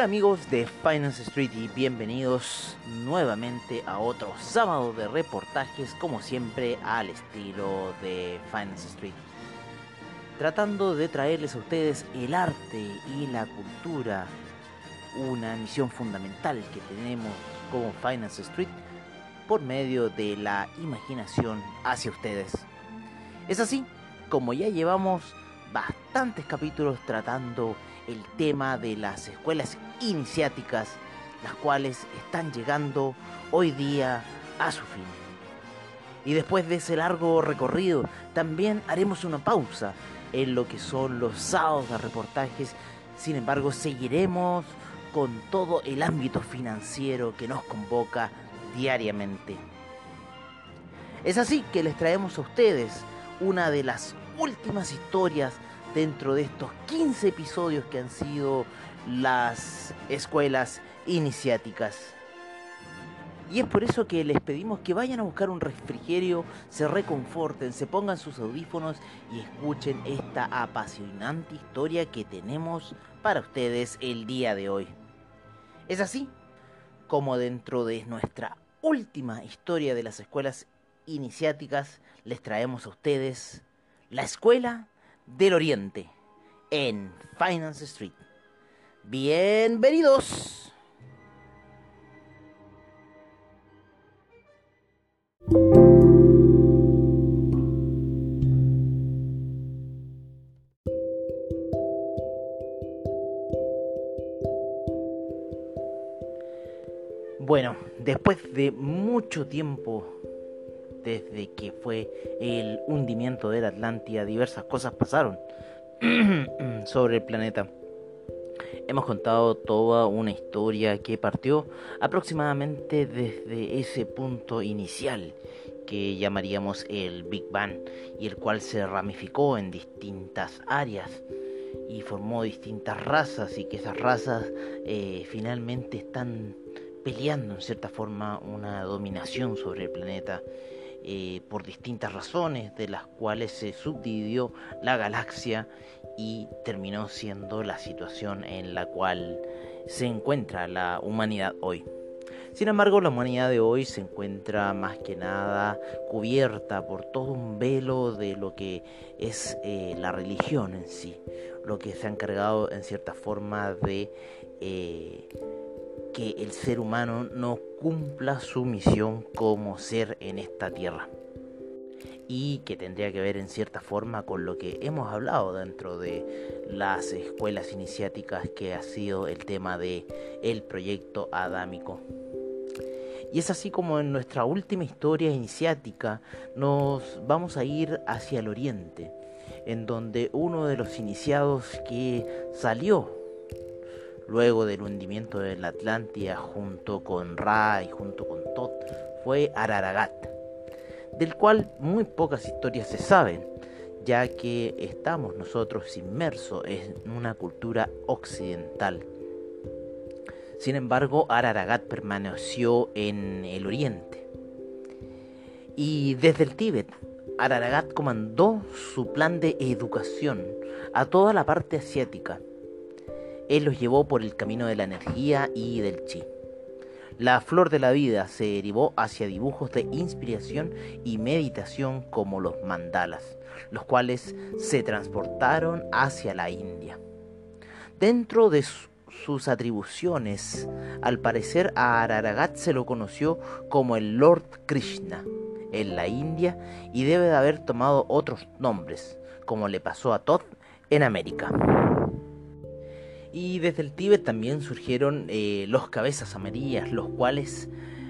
Hola amigos de Finance Street y bienvenidos nuevamente a otro sábado de reportajes como siempre al estilo de Finance Street. Tratando de traerles a ustedes el arte y la cultura, una misión fundamental que tenemos como Finance Street por medio de la imaginación hacia ustedes. Es así como ya llevamos bastantes capítulos tratando el tema de las escuelas iniciáticas, las cuales están llegando hoy día a su fin. Y después de ese largo recorrido, también haremos una pausa en lo que son los sábados de reportajes. Sin embargo, seguiremos con todo el ámbito financiero que nos convoca diariamente. Es así que les traemos a ustedes una de las últimas historias dentro de estos 15 episodios que han sido las escuelas iniciáticas. Y es por eso que les pedimos que vayan a buscar un refrigerio, se reconforten, se pongan sus audífonos y escuchen esta apasionante historia que tenemos para ustedes el día de hoy. Es así como dentro de nuestra última historia de las escuelas iniciáticas les traemos a ustedes la escuela del Oriente en Finance Street. Bienvenidos. Bueno, después de mucho tiempo desde que fue el hundimiento de Atlántida, diversas cosas pasaron sobre el planeta. Hemos contado toda una historia que partió aproximadamente desde ese punto inicial que llamaríamos el Big Bang y el cual se ramificó en distintas áreas y formó distintas razas y que esas razas eh, finalmente están peleando en cierta forma una dominación sobre el planeta eh, por distintas razones, de las cuales se subdividió la galaxia y terminó siendo la situación en la cual se encuentra la humanidad hoy. Sin embargo, la humanidad de hoy se encuentra más que nada cubierta por todo un velo de lo que es eh, la religión en sí, lo que se ha encargado en cierta forma de eh, que el ser humano no cumpla su misión como ser en esta tierra y que tendría que ver en cierta forma con lo que hemos hablado dentro de las escuelas iniciáticas que ha sido el tema de el proyecto adámico. Y es así como en nuestra última historia iniciática nos vamos a ir hacia el oriente, en donde uno de los iniciados que salió luego del hundimiento de la Atlántida junto con Ra y junto con Tot fue Araragat, del cual muy pocas historias se saben, ya que estamos nosotros inmersos en una cultura occidental. Sin embargo, Araragat permaneció en el oriente. Y desde el Tíbet, Araragat comandó su plan de educación a toda la parte asiática él los llevó por el camino de la energía y del chi. La flor de la vida se derivó hacia dibujos de inspiración y meditación como los mandalas, los cuales se transportaron hacia la India. Dentro de sus atribuciones, al parecer a Araragat se lo conoció como el Lord Krishna en la India y debe de haber tomado otros nombres, como le pasó a Todd en América. Y desde el Tíbet también surgieron eh, los cabezas amarillas, los cuales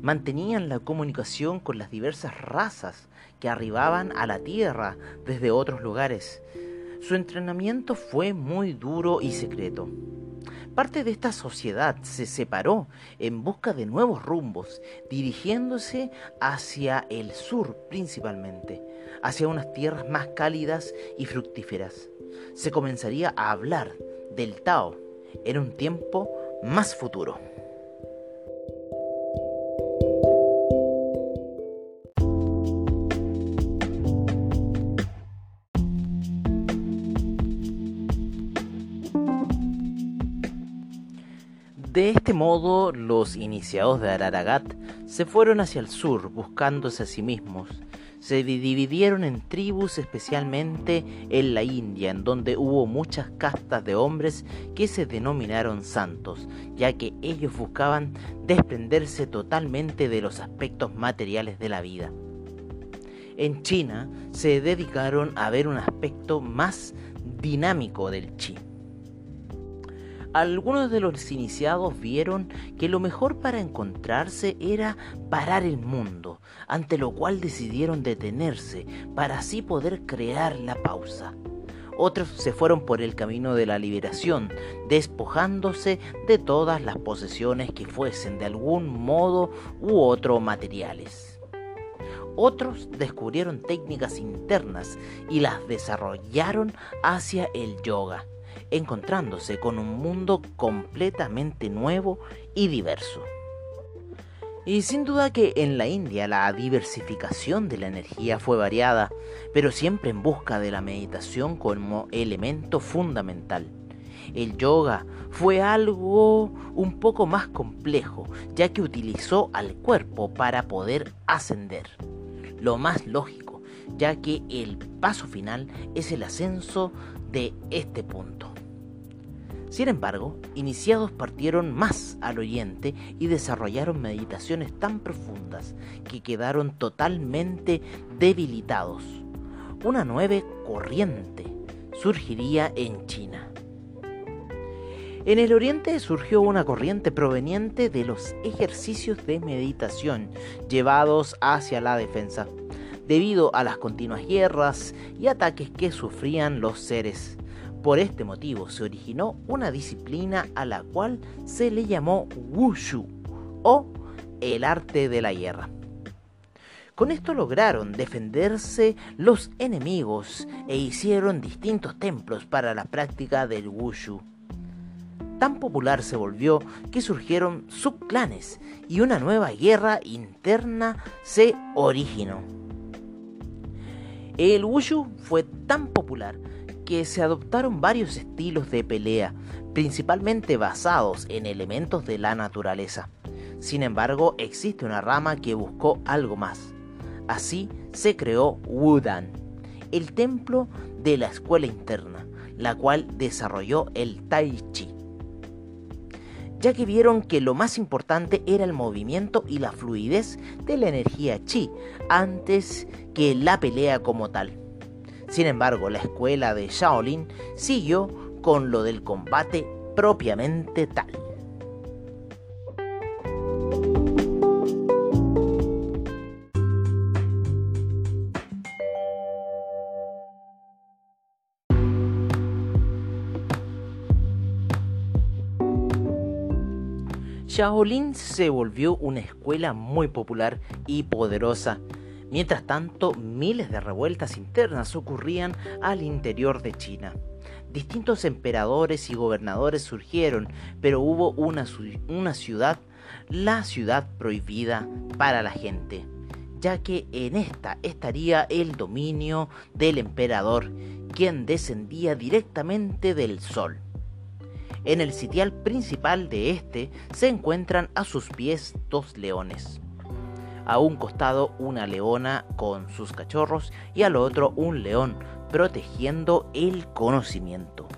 mantenían la comunicación con las diversas razas que arribaban a la Tierra desde otros lugares. Su entrenamiento fue muy duro y secreto. Parte de esta sociedad se separó en busca de nuevos rumbos, dirigiéndose hacia el sur principalmente, hacia unas tierras más cálidas y fructíferas. Se comenzaría a hablar del Tao en un tiempo más futuro. De este modo, los iniciados de Araragat se fueron hacia el sur buscándose a sí mismos. Se dividieron en tribus especialmente en la India, en donde hubo muchas castas de hombres que se denominaron santos, ya que ellos buscaban desprenderse totalmente de los aspectos materiales de la vida. En China se dedicaron a ver un aspecto más dinámico del chi algunos de los iniciados vieron que lo mejor para encontrarse era parar el mundo, ante lo cual decidieron detenerse para así poder crear la pausa. Otros se fueron por el camino de la liberación, despojándose de todas las posesiones que fuesen de algún modo u otro materiales. Otros descubrieron técnicas internas y las desarrollaron hacia el yoga encontrándose con un mundo completamente nuevo y diverso. Y sin duda que en la India la diversificación de la energía fue variada, pero siempre en busca de la meditación como elemento fundamental. El yoga fue algo un poco más complejo, ya que utilizó al cuerpo para poder ascender. Lo más lógico, ya que el paso final es el ascenso de este punto. Sin embargo, iniciados partieron más al oyente y desarrollaron meditaciones tan profundas que quedaron totalmente debilitados. Una nueva corriente surgiría en China. En el oriente surgió una corriente proveniente de los ejercicios de meditación llevados hacia la defensa, debido a las continuas guerras y ataques que sufrían los seres por este motivo se originó una disciplina a la cual se le llamó Wushu o el arte de la guerra. Con esto lograron defenderse los enemigos e hicieron distintos templos para la práctica del Wushu. Tan popular se volvió que surgieron subclanes y una nueva guerra interna se originó. El Wushu fue tan popular que se adoptaron varios estilos de pelea, principalmente basados en elementos de la naturaleza. Sin embargo, existe una rama que buscó algo más. Así se creó Wudan, el templo de la escuela interna, la cual desarrolló el Tai Chi ya que vieron que lo más importante era el movimiento y la fluidez de la energía chi, antes que la pelea como tal. Sin embargo, la escuela de Shaolin siguió con lo del combate propiamente tal. Shaolin se volvió una escuela muy popular y poderosa Mientras tanto, miles de revueltas internas ocurrían al interior de China. Distintos emperadores y gobernadores surgieron, pero hubo una, una ciudad, la ciudad prohibida para la gente, ya que en esta estaría el dominio del emperador, quien descendía directamente del sol. En el sitial principal de este se encuentran a sus pies dos leones a un costado una leona con sus cachorros y al otro un león protegiendo el conocimiento.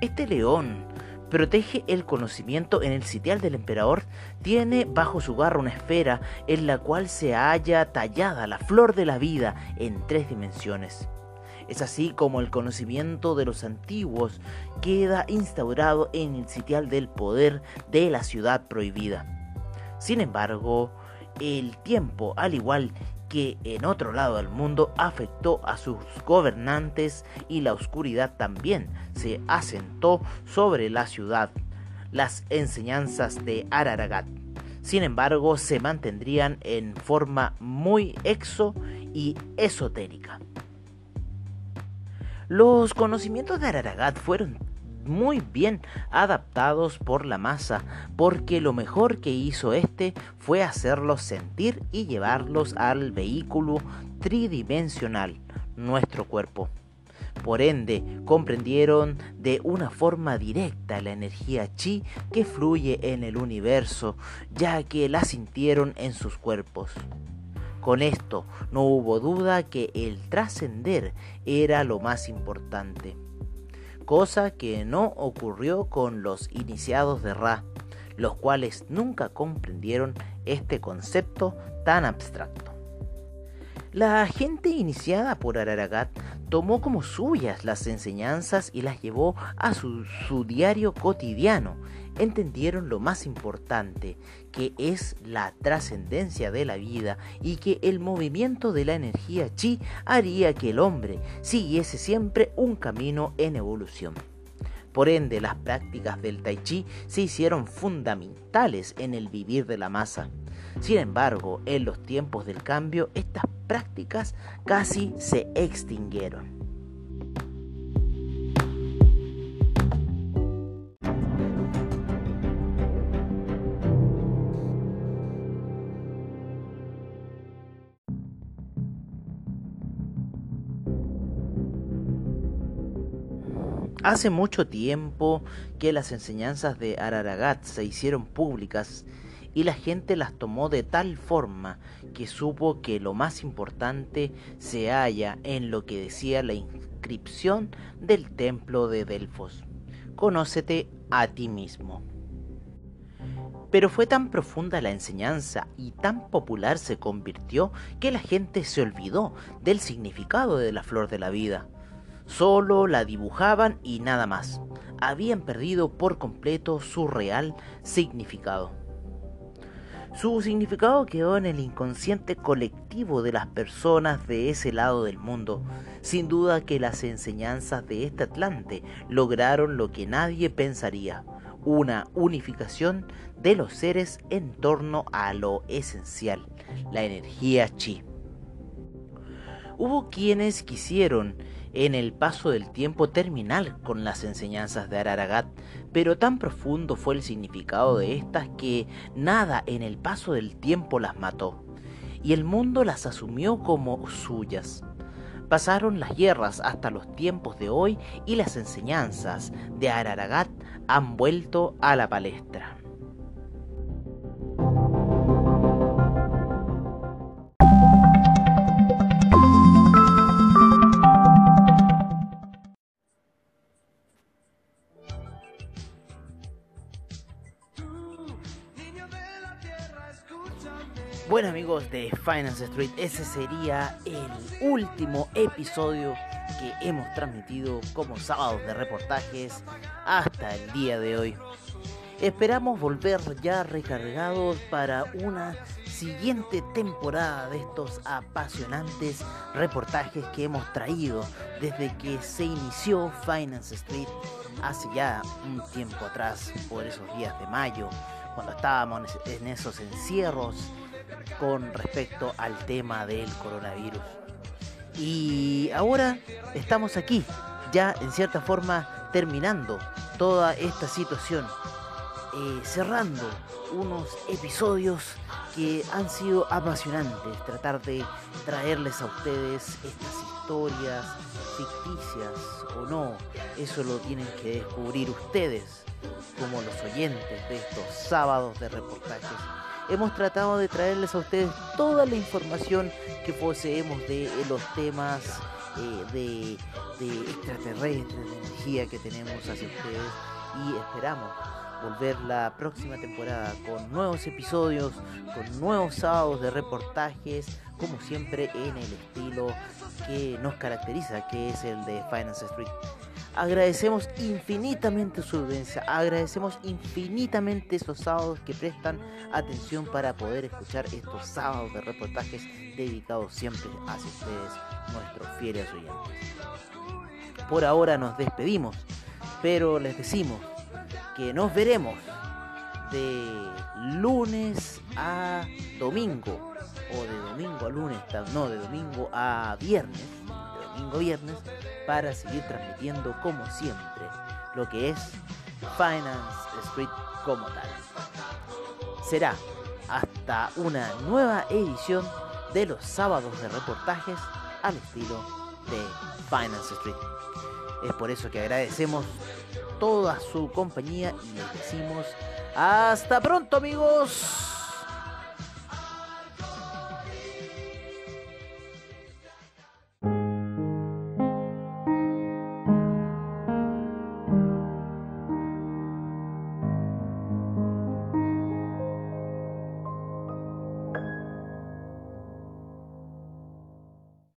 Este león protege el conocimiento en el sitial del emperador, tiene bajo su garra una esfera en la cual se halla tallada la flor de la vida en tres dimensiones. Es así como el conocimiento de los antiguos queda instaurado en el sitial del poder de la ciudad prohibida. Sin embargo, el tiempo, al igual que en otro lado del mundo afectó a sus gobernantes y la oscuridad también se asentó sobre la ciudad. Las enseñanzas de Araragat, sin embargo, se mantendrían en forma muy exo y esotérica. Los conocimientos de Araragat fueron muy bien adaptados por la masa, porque lo mejor que hizo este fue hacerlos sentir y llevarlos al vehículo tridimensional, nuestro cuerpo. Por ende, comprendieron de una forma directa la energía chi que fluye en el universo, ya que la sintieron en sus cuerpos. Con esto no hubo duda que el trascender era lo más importante cosa que no ocurrió con los iniciados de Ra, los cuales nunca comprendieron este concepto tan abstracto. La gente iniciada por Araragat tomó como suyas las enseñanzas y las llevó a su, su diario cotidiano, entendieron lo más importante, que es la trascendencia de la vida y que el movimiento de la energía chi haría que el hombre siguiese siempre un camino en evolución. Por ende, las prácticas del tai chi se hicieron fundamentales en el vivir de la masa. Sin embargo, en los tiempos del cambio, estas prácticas casi se extinguieron. Hace mucho tiempo que las enseñanzas de Araragat se hicieron públicas y la gente las tomó de tal forma que supo que lo más importante se halla en lo que decía la inscripción del templo de Delfos. Conócete a ti mismo. Pero fue tan profunda la enseñanza y tan popular se convirtió que la gente se olvidó del significado de la flor de la vida Solo la dibujaban y nada más. Habían perdido por completo su real significado. Su significado quedó en el inconsciente colectivo de las personas de ese lado del mundo. Sin duda que las enseñanzas de este Atlante lograron lo que nadie pensaría, una unificación de los seres en torno a lo esencial, la energía chi. Hubo quienes quisieron en el paso del tiempo terminal con las enseñanzas de Araragat, pero tan profundo fue el significado de estas que nada en el paso del tiempo las mató, y el mundo las asumió como suyas. Pasaron las guerras hasta los tiempos de hoy y las enseñanzas de Araragat han vuelto a la palestra. De Finance Street, ese sería el último episodio que hemos transmitido como sábados de reportajes hasta el día de hoy. Esperamos volver ya recargados para una siguiente temporada de estos apasionantes reportajes que hemos traído desde que se inició Finance Street hace ya un tiempo atrás, por esos días de mayo, cuando estábamos en esos encierros con respecto al tema del coronavirus. Y ahora estamos aquí, ya en cierta forma terminando toda esta situación, eh, cerrando unos episodios que han sido apasionantes, tratar de traerles a ustedes estas historias ficticias o no, eso lo tienen que descubrir ustedes como los oyentes de estos sábados de reportajes hemos tratado de traerles a ustedes toda la información que poseemos de los temas eh, de, extraterrestres, de energía que tenemos hacia ustedes y esperamos volver la próxima temporada con nuevos episodios, con nuevos sábados de reportajes, como siempre en el estilo que nos caracteriza, que es el de Finance Street. Agradecemos infinitamente su audiencia, agradecemos infinitamente esos sábados que prestan atención para poder escuchar estos sábados de reportajes dedicados siempre hacia ustedes, nuestros fieles oyentes. Por ahora nos despedimos, pero les decimos que nos veremos de lunes a domingo o de domingo a lunes, no, de domingo a viernes, de domingo a viernes, para seguir transmitiendo como siempre lo que es Finance Street como tal. Será hasta una nueva edición de los sábados de reportajes al estilo de Finance Street. Es por eso que agradecemos toda su compañía y les decimos hasta pronto amigos.